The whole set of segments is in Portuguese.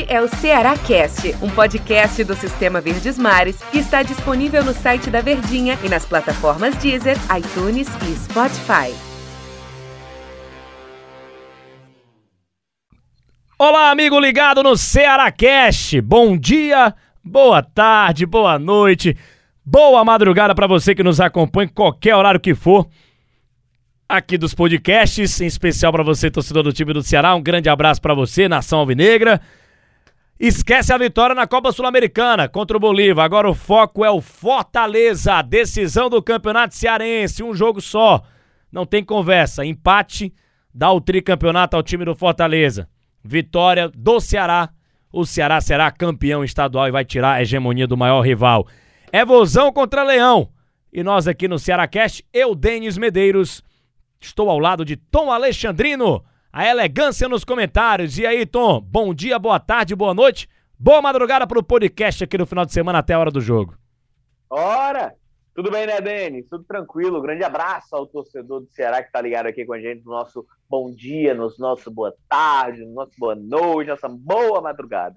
Este é o Ceará Cast, um podcast do Sistema Verdes Mares que está disponível no site da Verdinha e nas plataformas Deezer, iTunes e Spotify. Olá, amigo ligado no Ceará Cast. Bom dia, boa tarde, boa noite, boa madrugada para você que nos acompanha em qualquer horário que for aqui dos podcasts, em especial para você, torcedor do time do Ceará. Um grande abraço para você, nação alvinegra. Esquece a vitória na Copa Sul-Americana contra o Bolívar. Agora o foco é o Fortaleza, decisão do Campeonato Cearense, um jogo só. Não tem conversa, empate dá o tricampeonato ao time do Fortaleza. Vitória do Ceará. O Ceará será campeão estadual e vai tirar a hegemonia do maior rival. É Vozão contra Leão. E nós aqui no Ceará Cast, eu, Denis Medeiros, Estou ao lado de Tom Alexandrino, a elegância nos comentários. E aí, Tom, bom dia, boa tarde, boa noite, boa madrugada para o podcast aqui no final de semana até a hora do jogo. Ora! Tudo bem, né, Denis? Tudo tranquilo. Grande abraço ao torcedor do Ceará que tá ligado aqui com a gente no nosso bom dia, no nosso boa tarde, no nosso boa noite, nossa boa madrugada.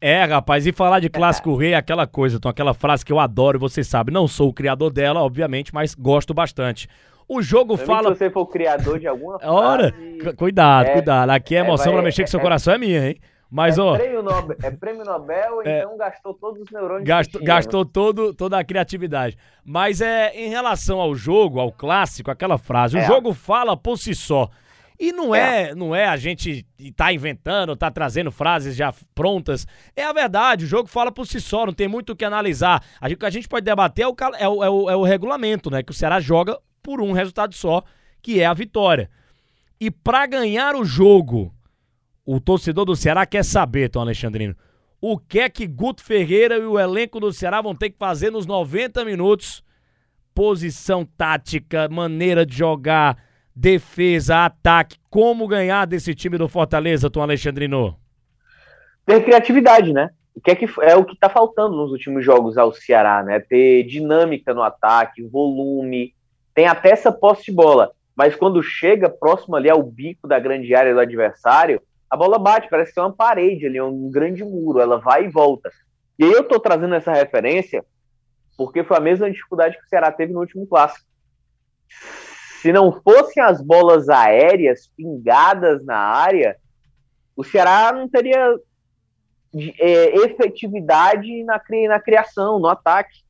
É, rapaz, e falar de clássico rei é aquela coisa, Tom, aquela frase que eu adoro, você sabe. Não sou o criador dela, obviamente, mas gosto bastante. O jogo Também fala. Se você for o criador de alguma Ora, frase, cuidado, é, cuidado. Aqui a é, emoção vai- pra mexer com seu é- coração é minha, hein? Mas, é, ó, prêmio Nobel, é prêmio Nobel, É. então gastou todos os neurônios. que gastou, gastou todo, toda a criatividade. Mas é em relação ao jogo, ao clássico, aquela frase, o É. jogo fala por si só. E não é, não é a gente tá inventando, tá trazendo frases já prontas. É a verdade, o jogo fala por si só, não tem muito o que analisar. A gente- O que a gente pode debater é o, é o, é o- é o regulamento, né? Que o Ceará joga por um resultado só, que é a vitória. E pra ganhar o jogo, o torcedor do Ceará quer saber, Tom Alexandrino, o que é que Guto Ferreira e o elenco do Ceará vão ter que fazer nos 90 minutos? Posição tática, maneira de jogar, defesa, ataque. Como ganhar desse time do Fortaleza, Tom Alexandrino? Ter criatividade, né? O que é, que é o que tá faltando nos últimos jogos ao Ceará, né? Ter dinâmica no ataque, volume, tem até essa posse de bola. Mas quando chega próximo ali ao bico da grande área do adversário, a bola bate, parece ser uma parede ali, um grande muro, ela vai e volta. E aí eu tô trazendo essa referência porque foi a mesma dificuldade que o Ceará teve no último clássico. Se não fossem as bolas aéreas pingadas na área, o Ceará não teria é, efetividade na, na criação, no ataque.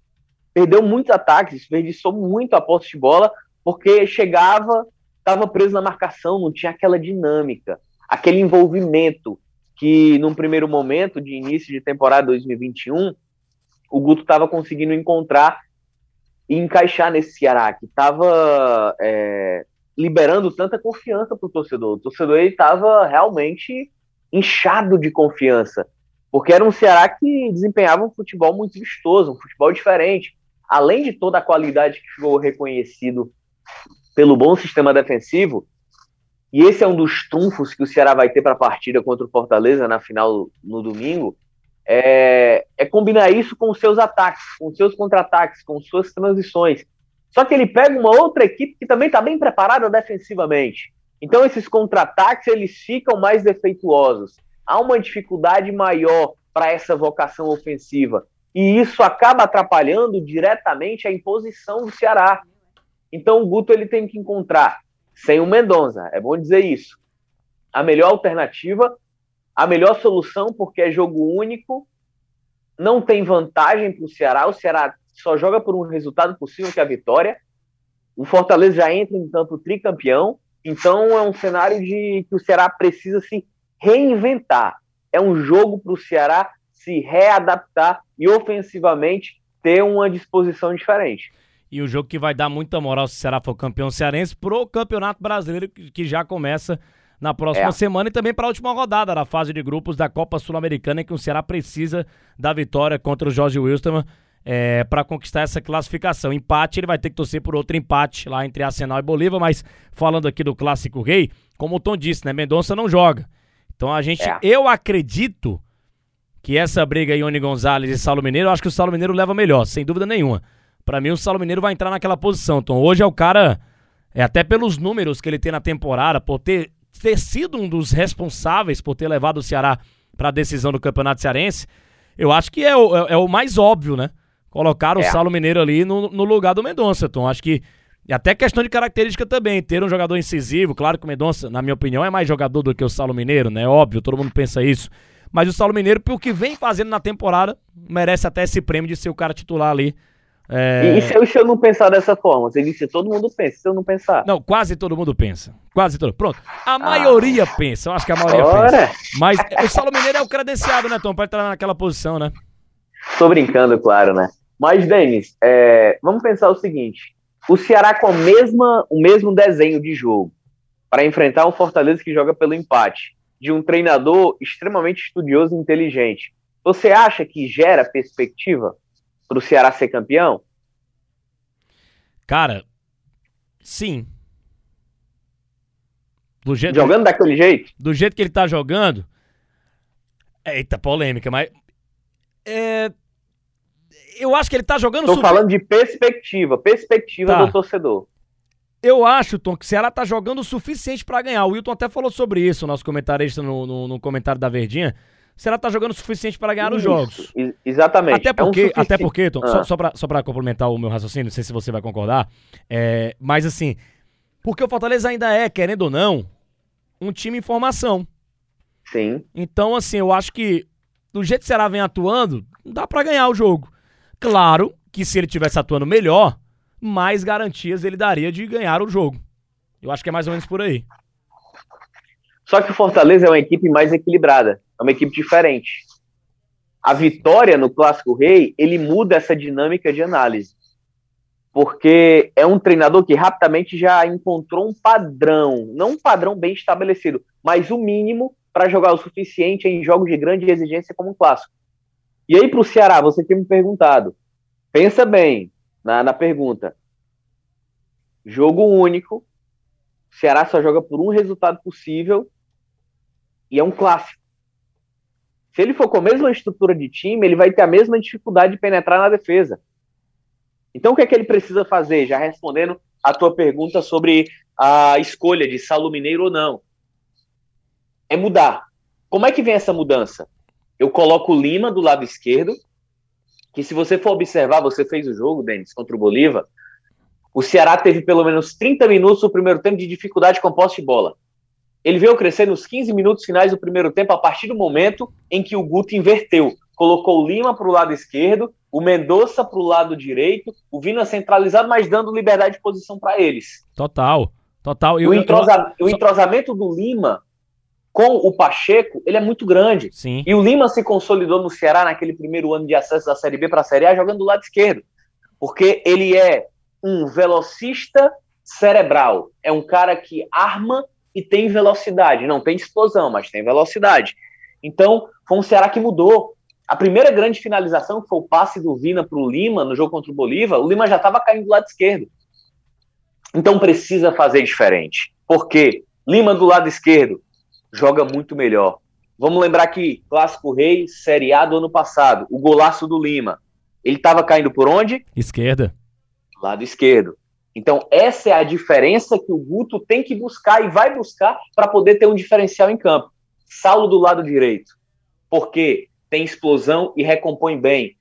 Perdeu muitos ataques, desperdiçou muito a posse de bola, porque chegava, estava preso na marcação, não tinha aquela dinâmica, aquele envolvimento que, num primeiro momento de início de temporada 2021, o Guto estava conseguindo encontrar e encaixar nesse Ceará, que estava é, liberando tanta confiança para o torcedor. O torcedor estava realmente inchado de confiança, porque era um Ceará que desempenhava um futebol muito vistoso, um futebol diferente. Além de toda a qualidade que ficou reconhecido pelo bom sistema defensivo, e esse é um dos trunfos que o Ceará vai ter para a partida contra o Fortaleza na final no domingo, é, é combinar isso com seus ataques, com seus contra-ataques, com suas transições. Só que ele pega uma outra equipe que também está bem preparada defensivamente. Então esses contra-ataques eles ficam mais defeituosos. Há uma dificuldade maior para essa vocação ofensiva. E isso acaba atrapalhando diretamente a imposição do Ceará. Então o Guto ele tem que encontrar, sem o Mendonça, é bom dizer isso, a melhor alternativa, a melhor solução, porque é jogo único, não tem vantagem para o Ceará, o Ceará só joga por um resultado possível, que é a vitória. O Fortaleza já entra em campo tricampeão, então é um cenário de que o Ceará precisa se reinventar. É um jogo para o Ceará se readaptar e ofensivamente ter uma disposição diferente. E o jogo que vai dar muita moral se o Ceará for campeão cearense pro Campeonato Brasileiro, que que já começa na próxima É. semana e também para a última rodada da fase de grupos da Copa Sul-Americana, em que o Ceará precisa da vitória contra o Jorge Wilstermann é, para conquistar essa classificação. Empate, ele vai ter que torcer por outro empate lá entre Arsenal e Bolívar, mas falando aqui do Clássico Rei, como o Tom disse, né, Mendonça não joga. Então a gente, É. eu acredito que essa briga Ione Gonzalez e Saulo Mineiro, eu acho que o Saulo Mineiro leva melhor, sem dúvida nenhuma. Pra mim, o Saulo Mineiro vai entrar naquela posição. Então, hoje é o cara, é até pelos números que ele tem na temporada, por ter, ter sido um dos responsáveis por ter levado o Ceará para a decisão do Campeonato Cearense, eu acho que é o, é, é o mais óbvio, né? Colocar o é. Saulo Mineiro ali no, no lugar do Mendonça, Tom. Acho que. E até questão de característica também, ter um jogador incisivo. Claro que o Mendonça, na minha opinião, é mais jogador do que o Saulo Mineiro, né? Óbvio, todo mundo pensa isso. Mas o Saulo Mineiro, pelo que vem fazendo na temporada, merece até esse prêmio de ser o cara titular ali é... E, se eu, se eu, não pensar dessa forma? Você disse todo mundo pensa, se eu não pensar. Não, quase todo mundo pensa. Quase todo. Pronto. A ah. maioria pensa, eu acho que a maioria Ora. pensa. Mas o Saulo Mineiro é o credenciado, né, Tom? Pra entrar naquela posição, né? Tô brincando, claro, né? Mas, Denis, é, vamos pensar o seguinte: o Ceará com a mesma, o mesmo desenho de jogo para enfrentar um Fortaleza que joga pelo empate, de um treinador extremamente estudioso e inteligente. Você acha que gera perspectiva? para o Ceará ser campeão? Cara, sim. Do jeito jogando que, daquele jeito? Do jeito que ele tá jogando. Eita, polêmica, mas. É, eu acho que ele tá jogando. Tô sufi... falando de perspectiva, perspectiva tá. do torcedor. Eu acho, Tom, que o Ceará tá jogando o suficiente para ganhar. O Wilton até falou sobre isso, o nosso comentarista no, no, no comentário da Verdinha será que tá jogando o suficiente para ganhar os jogos. Exatamente. Até porque, é um até porque Tom, ah. só, só para só pra complementar o meu raciocínio, não sei se você vai concordar, é, mas assim, porque o Fortaleza ainda é, querendo ou não, um time em formação. Sim. Então, assim, eu acho que do jeito que o Ceará vem atuando, dá para ganhar o jogo. Claro que se ele tivesse atuando melhor, mais garantias ele daria de ganhar o jogo. Eu acho que é mais ou menos por aí. Só que o Fortaleza é uma equipe mais equilibrada, é uma equipe diferente. A vitória no Clássico Rei, ele muda essa dinâmica de análise. Porque é um treinador que rapidamente já encontrou um padrão, não um padrão bem estabelecido, mas o mínimo para jogar o suficiente em jogos de grande exigência como um clássico. E aí, para o Ceará, você tinha me perguntado. Pensa bem na, na pergunta. Jogo único. Ceará só joga por um resultado possível e é um clássico. Se ele for com a mesma estrutura de time, ele vai ter a mesma dificuldade de penetrar na defesa. Então, o que é que ele precisa fazer? Já respondendo a tua pergunta sobre a escolha de Saulo Mineiro ou não. É mudar. Como é que vem essa mudança? Eu coloco o Lima do lado esquerdo, que se você for observar, você fez o jogo, Denis, contra o Bolívar, o Ceará teve pelo menos 30 minutos no primeiro tempo de dificuldade com posse de bola. Ele veio crescer nos 15 minutos finais do primeiro tempo, a partir do momento em que o Guto inverteu. Colocou o Lima para o lado esquerdo, o Mendonça para o lado direito, o Vina centralizado, mas dando liberdade de posição para eles. Total, total. Eu, o, entrosa eu... o entrosamento do Lima com o Pacheco, ele é muito grande. Sim. E o Lima se consolidou no Ceará naquele primeiro ano de acesso da Série B para a Série A jogando do lado esquerdo. Porque ele é um velocista cerebral. É um cara que arma e tem velocidade. Não tem explosão, mas tem velocidade. Então, foi um Ceará que mudou. A primeira grande finalização, que foi o passe do Vina para o Lima no jogo contra o Bolívar, o Lima já estava caindo do lado esquerdo. Então precisa fazer diferente. Porque Lima do lado esquerdo joga muito melhor. Vamos lembrar que Clássico Rei, Série A do ano passado, o golaço do Lima. Ele estava caindo por onde? Esquerda. Lado esquerdo. Então, essa é a diferença que o Guto tem que buscar e vai buscar para poder ter um diferencial em campo. Saulo do lado direito, porque tem explosão e recompõe bem.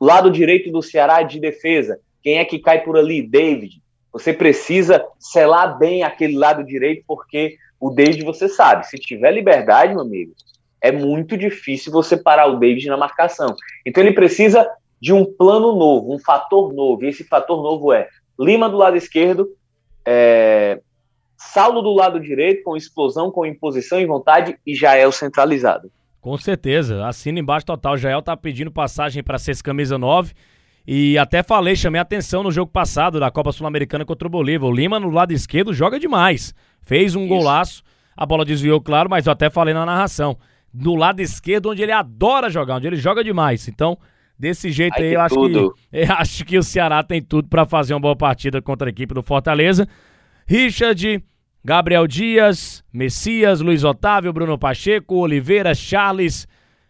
Lado direito do Ceará de defesa, quem é que cai por ali? David. Você precisa selar bem aquele lado direito, porque o David, você sabe, se tiver liberdade, meu amigo, é muito difícil você parar o David na marcação. Então ele precisa de um plano novo, um fator novo. E esse fator novo é Lima do lado esquerdo, é, Saulo do lado direito, com explosão, com imposição e vontade, e Jael centralizado. Com certeza, assina embaixo total. Jael tá pedindo passagem para ser camisa 9. E até falei, chamei atenção no jogo passado da Copa Sul-Americana contra o Bolívar. O Lima no lado esquerdo joga demais. Fez um Isso. golaço, a bola desviou, claro, mas eu até falei na narração. Do lado esquerdo, onde ele adora jogar, onde ele joga demais. Então, Desse jeito aí, eu acho, que, eu acho que o Ceará tem tudo para fazer uma boa partida contra a equipe do Fortaleza. Richard, Gabriel Dias, Messias, Luiz Otávio, Bruno Pacheco, Oliveira, Charles,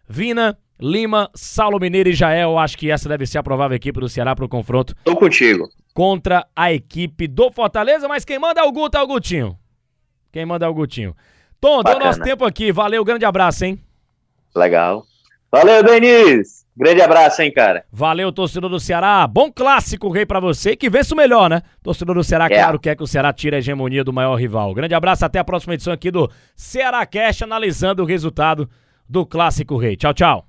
Vina, Lima, Saulo Mineiro e Jael. Acho que essa deve ser a provável equipe do Ceará para o confronto. Tô contigo. Contra a equipe do Fortaleza, mas quem manda é o Guto, é o Gutinho. Quem manda é o Gutinho. Tom, Bacana. deu nosso tempo aqui. Valeu, grande abraço, hein? Legal. Valeu, Denis! Grande abraço, hein, cara. Valeu, torcedor do Ceará. Bom clássico, rei, para você. Que vença o melhor, né? Torcedor do Ceará, é. claro, quer que o Ceará tire a hegemonia do maior rival. Grande abraço, até a próxima edição aqui do Ceará Cash, analisando o resultado do clássico rei. Tchau, tchau.